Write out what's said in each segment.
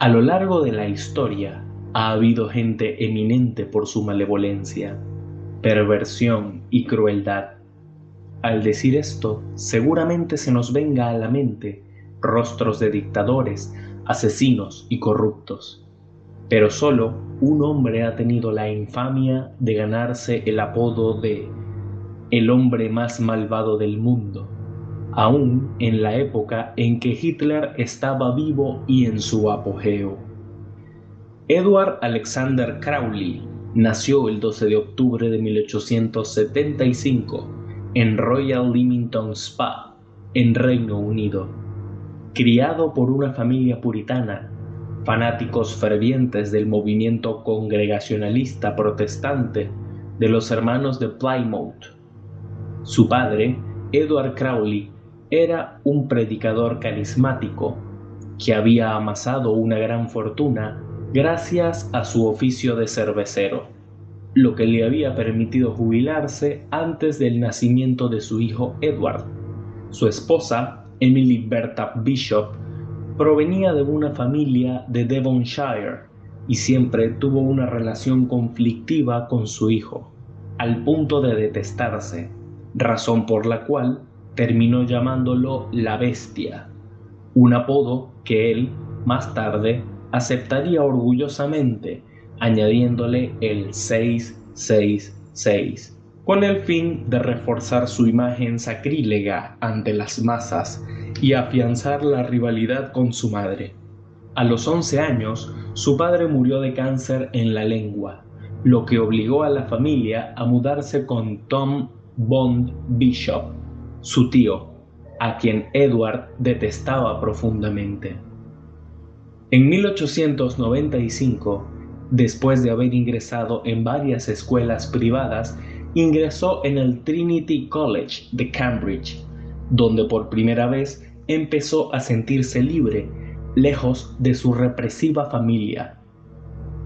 A lo largo de la historia ha habido gente eminente por su malevolencia, perversión y crueldad. Al decir esto, seguramente se nos venga a la mente rostros de dictadores, asesinos y corruptos. Pero solo un hombre ha tenido la infamia de ganarse el apodo de el hombre más malvado del mundo, aún en la época en que Hitler estaba vivo y en su apogeo. Edward Alexander Crowley nació el 12 de octubre de 1875 en Royal Leamington Spa, en Reino Unido. Criado por una familia puritana, fanáticos fervientes del movimiento congregacionalista protestante de los hermanos de Plymouth. Su padre, Edward Crowley, era un predicador carismático que había amasado una gran fortuna gracias a su oficio de cervecero, lo que le había permitido jubilarse antes del nacimiento de su hijo Edward. Su esposa, Emily Bertha Bishop, provenía de una familia de Devonshire y siempre tuvo una relación conflictiva con su hijo, al punto de detestarse, razón por la cual terminó llamándolo la bestia, un apodo que él, más tarde, aceptaría orgullosamente, añadiéndole el 666, con el fin de reforzar su imagen sacrílega ante las masas y afianzar la rivalidad con su madre. A los 11 años, su padre murió de cáncer en la lengua, lo que obligó a la familia a mudarse con Tom Bond Bishop, su tío, a quien Edward detestaba profundamente. En 1895, después de haber ingresado en varias escuelas privadas, ingresó en el Trinity College de Cambridge, donde por primera vez empezó a sentirse libre, lejos de su represiva familia.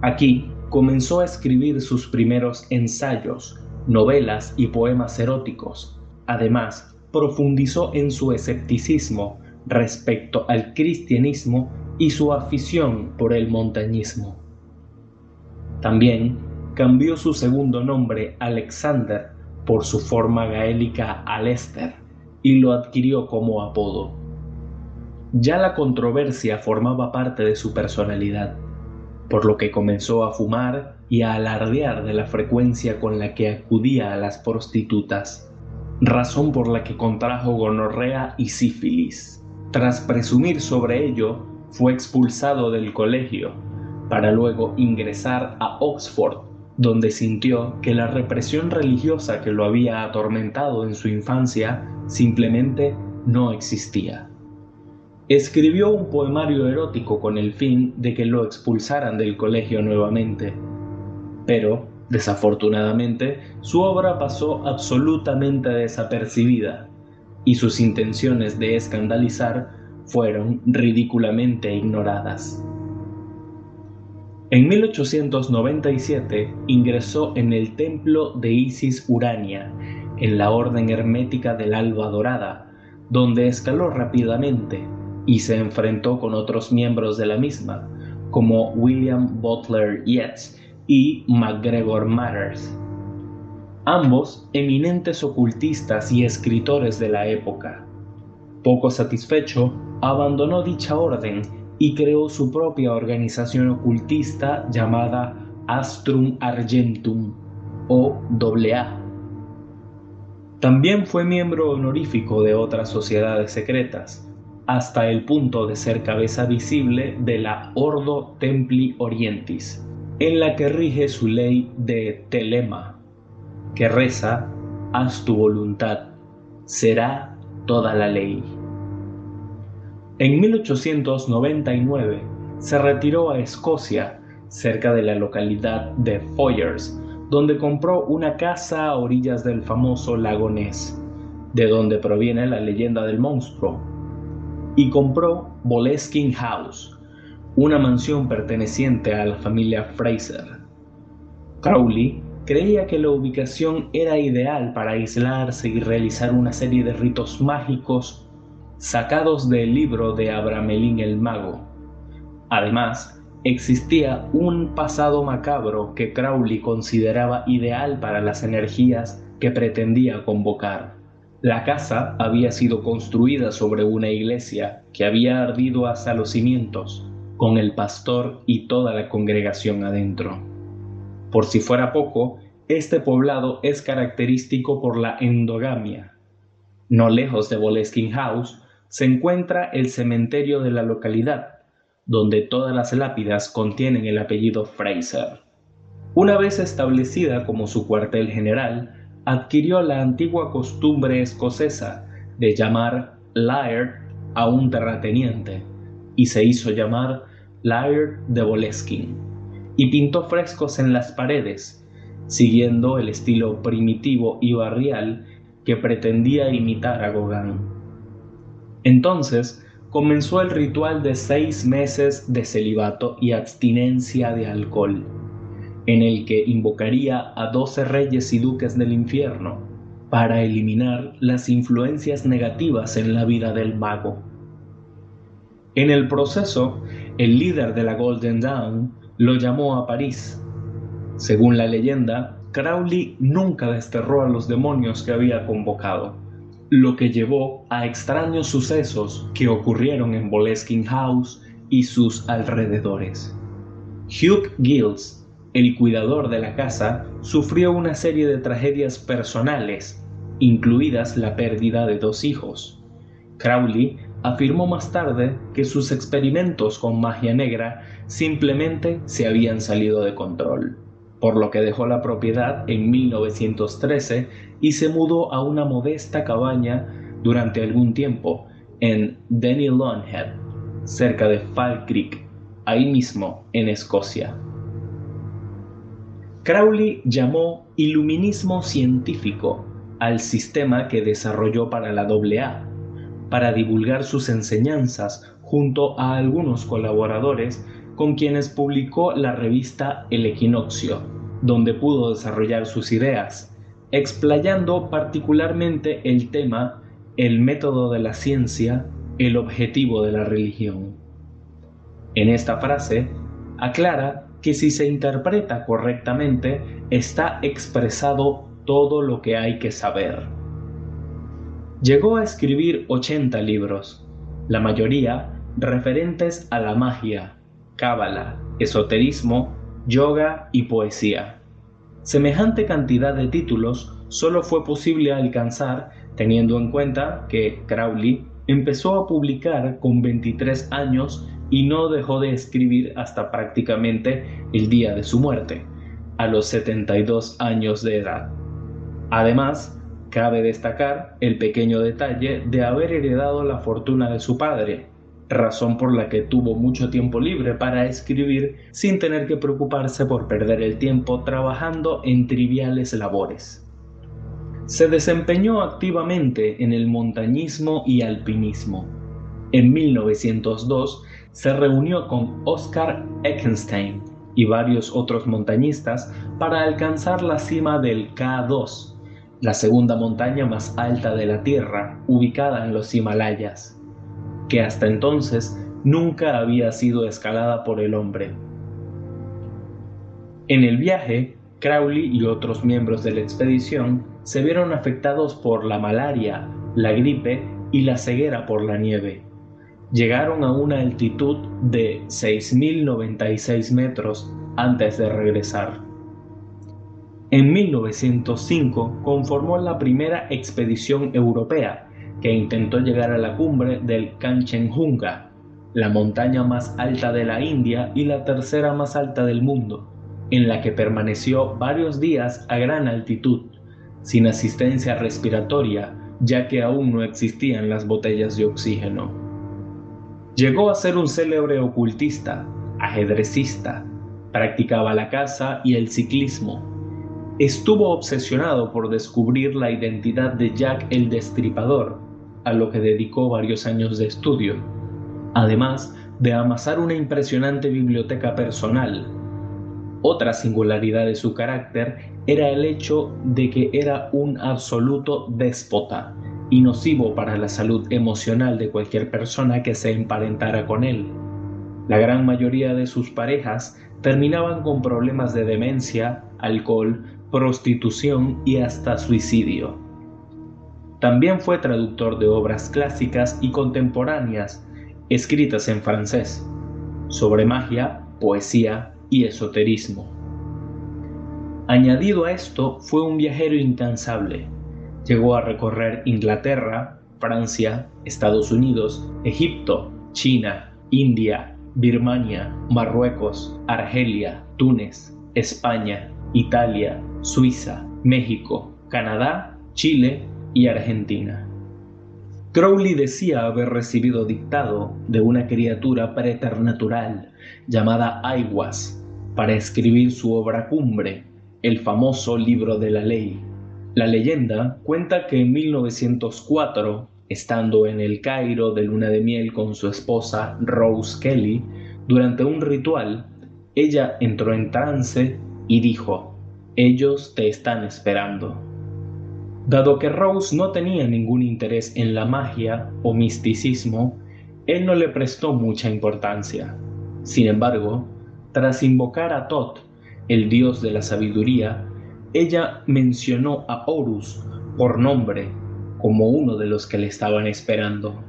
Aquí comenzó a escribir sus primeros ensayos, novelas y poemas eróticos. Además, profundizó en su escepticismo respecto al cristianismo y su afición por el montañismo. También cambió su segundo nombre Alexander por su forma gaélica Alester y lo adquirió como apodo. Ya la controversia formaba parte de su personalidad, por lo que comenzó a fumar y a alardear de la frecuencia con la que acudía a las prostitutas razón por la que contrajo gonorrea y sífilis. Tras presumir sobre ello, fue expulsado del colegio, para luego ingresar a Oxford, donde sintió que la represión religiosa que lo había atormentado en su infancia simplemente no existía. Escribió un poemario erótico con el fin de que lo expulsaran del colegio nuevamente, pero Desafortunadamente, su obra pasó absolutamente desapercibida y sus intenciones de escandalizar fueron ridículamente ignoradas. En 1897 ingresó en el templo de Isis Urania, en la Orden Hermética del Alba Dorada, donde escaló rápidamente y se enfrentó con otros miembros de la misma, como William Butler Yeats y MacGregor Matters, ambos eminentes ocultistas y escritores de la época. Poco satisfecho, abandonó dicha orden y creó su propia organización ocultista llamada Astrum Argentum o AA. También fue miembro honorífico de otras sociedades secretas, hasta el punto de ser cabeza visible de la Ordo Templi Orientis, en la que rige su ley de telema, que reza, haz tu voluntad, será toda la ley. En 1899 se retiró a Escocia, cerca de la localidad de Foyers, donde compró una casa a orillas del famoso lago Ness, de donde proviene la leyenda del monstruo, y compró Boleskine House, una mansión perteneciente a la familia Fraser. Crowley creía que la ubicación era ideal para aislarse y realizar una serie de ritos mágicos sacados del libro de Abramelín el mago, Además, existía un pasado macabro que Crowley consideraba ideal para las energías que pretendía convocar. La casa había sido construida sobre una iglesia que había ardido hasta los cimientos, con el pastor y toda la congregación adentro. Por si fuera poco, este poblado es característico por la endogamia. No lejos de Boleskine House se encuentra el cementerio de la localidad, donde todas las lápidas contienen el apellido Fraser. Una vez establecida como su cuartel general, adquirió la antigua costumbre escocesa de llamar Laird a un terrateniente y se hizo llamar Laird de Boleskine y pintó frescos en las paredes, siguiendo el estilo primitivo y barrial que pretendía imitar a Gauguin. Entonces comenzó el ritual de seis meses de celibato y abstinencia de alcohol en el que invocaría a doce reyes y duques del infierno para eliminar las influencias negativas en la vida del mago. En el proceso, el líder de la Golden Dawn lo llamó a París. Según la leyenda, Crowley nunca desterró a los demonios que había convocado, lo que llevó a extraños sucesos que ocurrieron en Boleskine House y sus alrededores. Hugh Gills el cuidador de la casa sufrió una serie de tragedias personales, incluidas la pérdida de dos hijos. Crowley afirmó más tarde que sus experimentos con magia negra simplemente se habían salido de control, por lo que dejó la propiedad en 1913 y se mudó a una modesta cabaña durante algún tiempo en Denny Head, cerca de Falkirk, ahí mismo en Escocia. Crowley llamó iluminismo científico al sistema que desarrolló para la AA, para divulgar sus enseñanzas junto a algunos colaboradores con quienes publicó la revista El Equinoccio, donde pudo desarrollar sus ideas, explayando particularmente el tema el método de la ciencia, el objetivo de la religión. En esta frase, aclara que si se interpreta correctamente está expresado todo lo que hay que saber. Llegó a escribir 80 libros, la mayoría referentes a la magia, cábala, esoterismo, yoga y poesía. Semejante cantidad de títulos solo fue posible alcanzar teniendo en cuenta que Crowley empezó a publicar con 23 años y no dejó de escribir hasta prácticamente el día de su muerte, a los 72 años de edad. Además, cabe destacar el pequeño detalle de haber heredado la fortuna de su padre, razón por la que tuvo mucho tiempo libre para escribir sin tener que preocuparse por perder el tiempo trabajando en triviales labores. Se desempeñó activamente en el montañismo y alpinismo. En 1902 se reunió con Oscar Eckenstein y varios otros montañistas para alcanzar la cima del K2, la segunda montaña más alta de la Tierra, ubicada en los Himalayas, que hasta entonces nunca había sido escalada por el hombre. En el viaje, Crowley y otros miembros de la expedición se vieron afectados por la malaria, la gripe y la ceguera por la nieve llegaron a una altitud de 6.096 metros antes de regresar. En 1905 conformó la primera expedición europea que intentó llegar a la cumbre del Kanchenjunga, la montaña más alta de la India y la tercera más alta del mundo, en la que permaneció varios días a gran altitud, sin asistencia respiratoria, ya que aún no existían las botellas de oxígeno. Llegó a ser un célebre ocultista, ajedrecista, practicaba la caza y el ciclismo. Estuvo obsesionado por descubrir la identidad de Jack el Destripador, a lo que dedicó varios años de estudio, además de amasar una impresionante biblioteca personal. Otra singularidad de su carácter era el hecho de que era un absoluto déspota, y nocivo para la salud emocional de cualquier persona que se emparentara con él. La gran mayoría de sus parejas terminaban con problemas de demencia, alcohol, prostitución y hasta suicidio. También fue traductor de obras clásicas y contemporáneas escritas en francés, sobre magia, poesía y esoterismo. Añadido a esto, fue un viajero incansable. Llegó a recorrer Inglaterra, Francia, Estados Unidos, Egipto, China, India, Birmania, Marruecos, Argelia, Túnez, España, Italia, Suiza, México, Canadá, Chile y Argentina. Crowley decía haber recibido dictado de una criatura preternatural llamada Aiwas para escribir su obra cumbre, el famoso libro de la ley. La leyenda cuenta que en 1904, estando en el Cairo de luna de miel con su esposa Rose Kelly, durante un ritual, ella entró en trance y dijo, ellos te están esperando. Dado que Rose no tenía ningún interés en la magia o misticismo, él no le prestó mucha importancia. Sin embargo, tras invocar a Thoth, el dios de la sabiduría, ella mencionó a Horus por nombre como uno de los que le estaban esperando.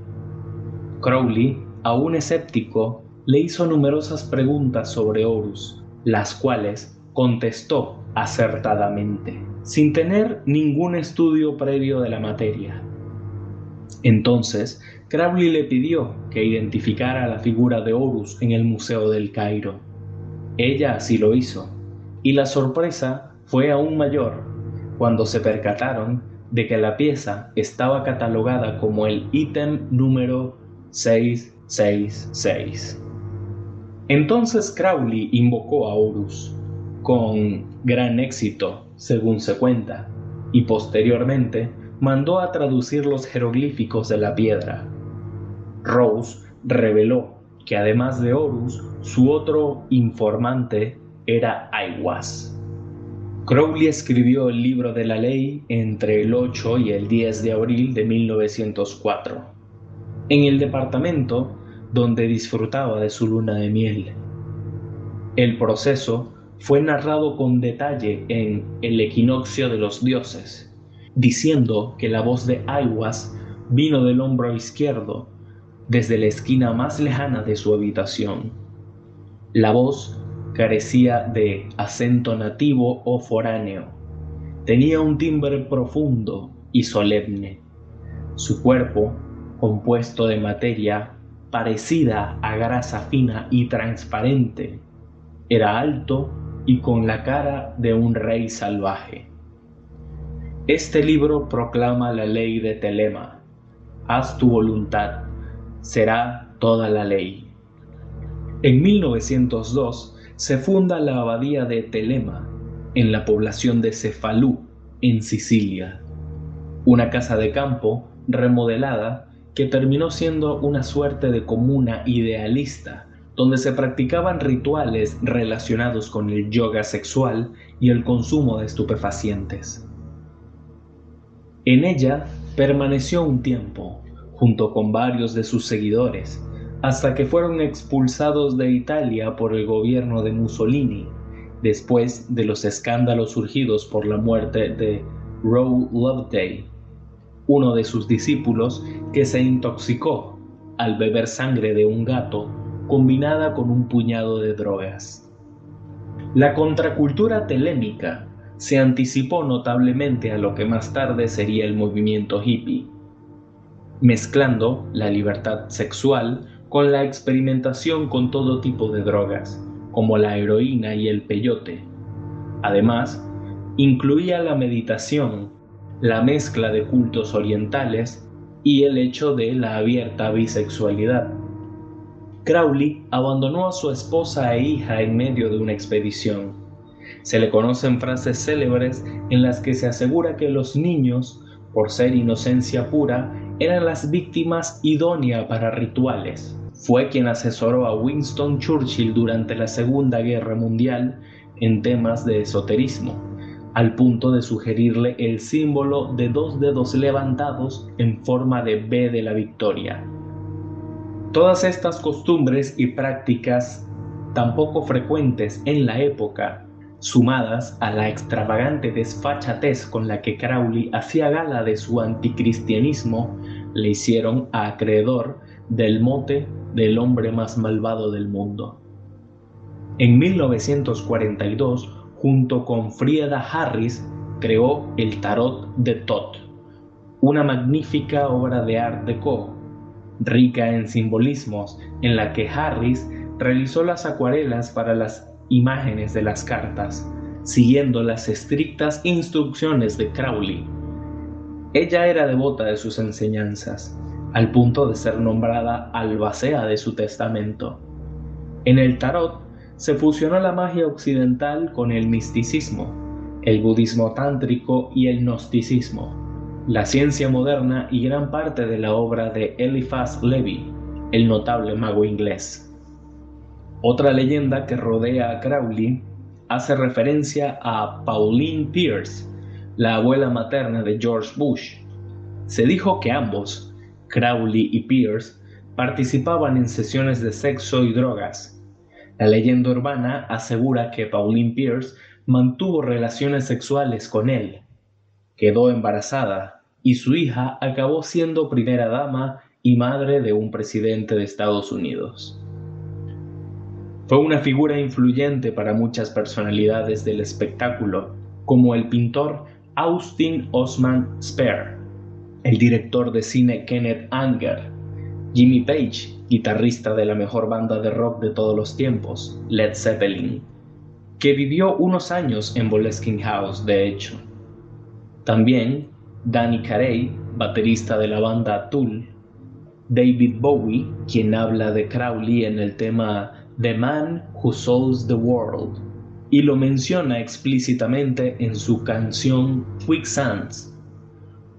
Crowley, aún escéptico, le hizo numerosas preguntas sobre Horus, las cuales contestó acertadamente sin tener ningún estudio previo de la materia. Entonces, Crowley le pidió que identificara la figura de Horus en el Museo del Cairo. Ella así lo hizo, y la sorpresa fue aún mayor cuando se percataron de que la pieza estaba catalogada como el ítem número 666. Entonces Crowley invocó a Horus, con gran éxito según se cuenta, y posteriormente mandó a traducir los jeroglíficos de la piedra. Rose reveló que además de Horus, su otro informante era Aiwas. Crowley escribió el libro de la ley entre el 8 y el 10 de abril de 1904, en el departamento donde disfrutaba de su luna de miel. El proceso fue narrado con detalle en El equinoccio de los dioses, diciendo que la voz de Aiwas vino del hombro izquierdo, desde la esquina más lejana de su habitación. La voz carecía de acento nativo o foráneo. Tenía un timbre profundo y solemne. Su cuerpo, compuesto de materia parecida a grasa fina y transparente, era alto y con la cara de un rey salvaje. Este libro proclama la ley de Telema. Haz tu voluntad, será toda la ley. En 1902 se funda la abadía de Telema, en la población de Cefalú, en Sicilia. Una casa de campo remodelada que terminó siendo una suerte de comuna idealista donde se practicaban rituales relacionados con el yoga sexual y el consumo de estupefacientes. En ella permaneció un tiempo, junto con varios de sus seguidores, hasta que fueron expulsados de Italia por el gobierno de Mussolini, después de los escándalos surgidos por la muerte de Roe Loveday, uno de sus discípulos que se intoxicó al beber sangre de un gato combinada con un puñado de drogas. La contracultura telémica se anticipó notablemente a lo que más tarde sería el movimiento hippie, mezclando la libertad sexual con la experimentación con todo tipo de drogas, como la heroína y el peyote. Además, incluía la meditación, la mezcla de cultos orientales y el hecho de la abierta bisexualidad. Crowley abandonó a su esposa e hija en medio de una expedición. Se le conocen frases célebres en las que se asegura que los niños, por ser inocencia pura, eran las víctimas idóneas para rituales. Fue quien asesoró a Winston Churchill durante la Segunda Guerra Mundial en temas de esoterismo, al punto de sugerirle el símbolo de dos dedos levantados en forma de B de la victoria. Todas estas costumbres y prácticas tan poco frecuentes en la época, sumadas a la extravagante desfachatez con la que Crowley hacía gala de su anticristianismo, le hicieron acreedor del mote del hombre más malvado del mundo. En 1942, junto con Frieda Harris, creó el Tarot de Tot, una magnífica obra de art déco, rica en simbolismos, en la que Harris realizó las acuarelas para las imágenes de las cartas, siguiendo las estrictas instrucciones de Crowley. Ella era devota de sus enseñanzas, al punto de ser nombrada albacea de su testamento. En el tarot se fusionó la magia occidental con el misticismo, el budismo tántrico y el gnosticismo, la ciencia moderna y gran parte de la obra de Eliphas Levi, el notable mago inglés. Otra leyenda que rodea a Crowley hace referencia a Pauline Pierce, la abuela materna de George Bush. Se dijo que ambos, Crowley y Pierce, participaban en sesiones de sexo y drogas. La leyenda urbana asegura que Pauline Pierce mantuvo relaciones sexuales con él, quedó embarazada y su hija acabó siendo primera dama y madre de un presidente de Estados Unidos. Fue una figura influyente para muchas personalidades del espectáculo, como el pintor Austin Osman Spare, el director de cine Kenneth Anger, Jimmy Page, guitarrista de la mejor banda de rock de todos los tiempos, Led Zeppelin, que vivió unos años en Boleskine House, de hecho. También Danny Carey, baterista de la banda Tool, David Bowie, quien habla de Crowley en el tema The Man Who Souls the World, y lo menciona explícitamente en su canción Quicksands.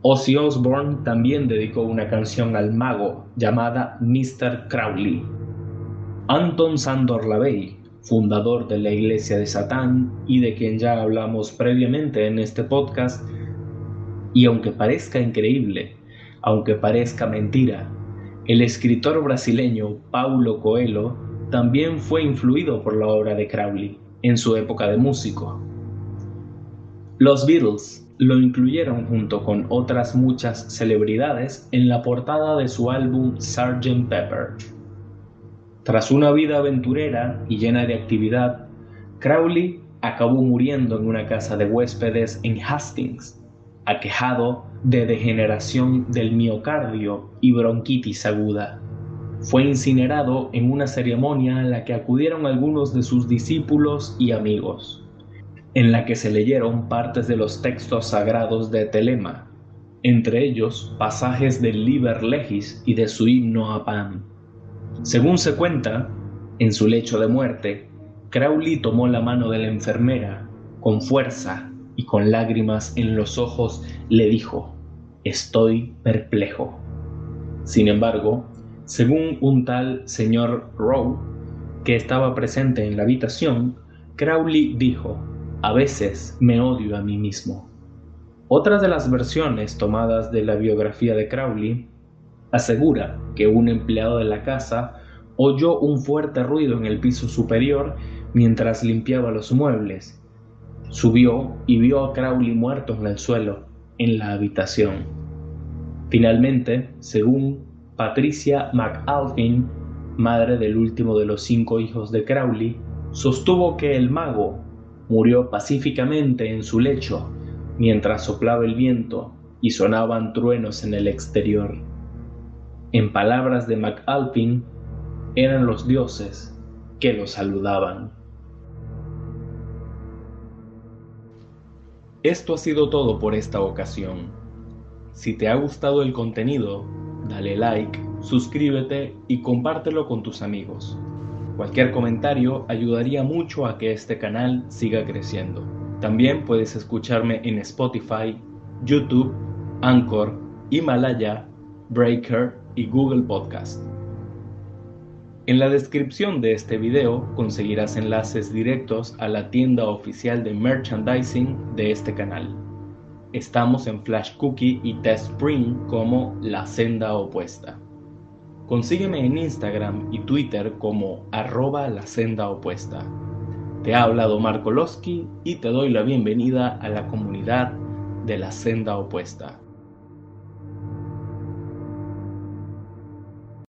Ozzy Osbourne también dedicó una canción al mago llamada Mr. Crowley. Anton Sandor Lavey, fundador de la Iglesia de Satán y de quien ya hablamos previamente en este podcast, y aunque parezca increíble, aunque parezca mentira, el escritor brasileño Paulo Coelho también fue influido por la obra de Crowley en su época de músico. Los Beatles lo incluyeron junto con otras muchas celebridades en la portada de su álbum Sgt. Pepper. Tras una vida aventurera y llena de actividad, Crowley acabó muriendo en una casa de huéspedes en Hastings, aquejado de degeneración del miocardio y bronquitis aguda fue incinerado en una ceremonia a la que acudieron algunos de sus discípulos y amigos, en la que se leyeron partes de los textos sagrados de Telema, entre ellos pasajes del Liber Legis y de su himno a Pan. Según se cuenta, en su lecho de muerte, Crowley tomó la mano de la enfermera, con fuerza y con lágrimas en los ojos, le dijo, Estoy perplejo. Sin embargo, según un tal señor Rowe, que estaba presente en la habitación, Crowley dijo, a veces me odio a mí mismo. Otra de las versiones tomadas de la biografía de Crowley asegura que un empleado de la casa oyó un fuerte ruido en el piso superior mientras limpiaba los muebles. Subió y vio a Crowley muerto en el suelo, en la habitación. Finalmente, según Patricia McAlpin, madre del último de los cinco hijos de Crowley, sostuvo que el mago murió pacíficamente en su lecho mientras soplaba el viento y sonaban truenos en el exterior. En palabras de McAlpin, eran los dioses que lo saludaban. Esto ha sido todo por esta ocasión. Si te ha gustado el contenido, dale like, suscríbete y compártelo con tus amigos. Cualquier comentario ayudaría mucho a que este canal siga creciendo. También puedes escucharme en Spotify, YouTube, Anchor, Himalaya, Breaker y Google Podcast. En la descripción de este video conseguirás enlaces directos a la tienda oficial de merchandising de este canal. Estamos en Flash Cookie y Test Spring como la senda opuesta. Consígueme en Instagram y Twitter como arroba la senda opuesta. Te ha hablado Marco Losky y te doy la bienvenida a la comunidad de la senda opuesta.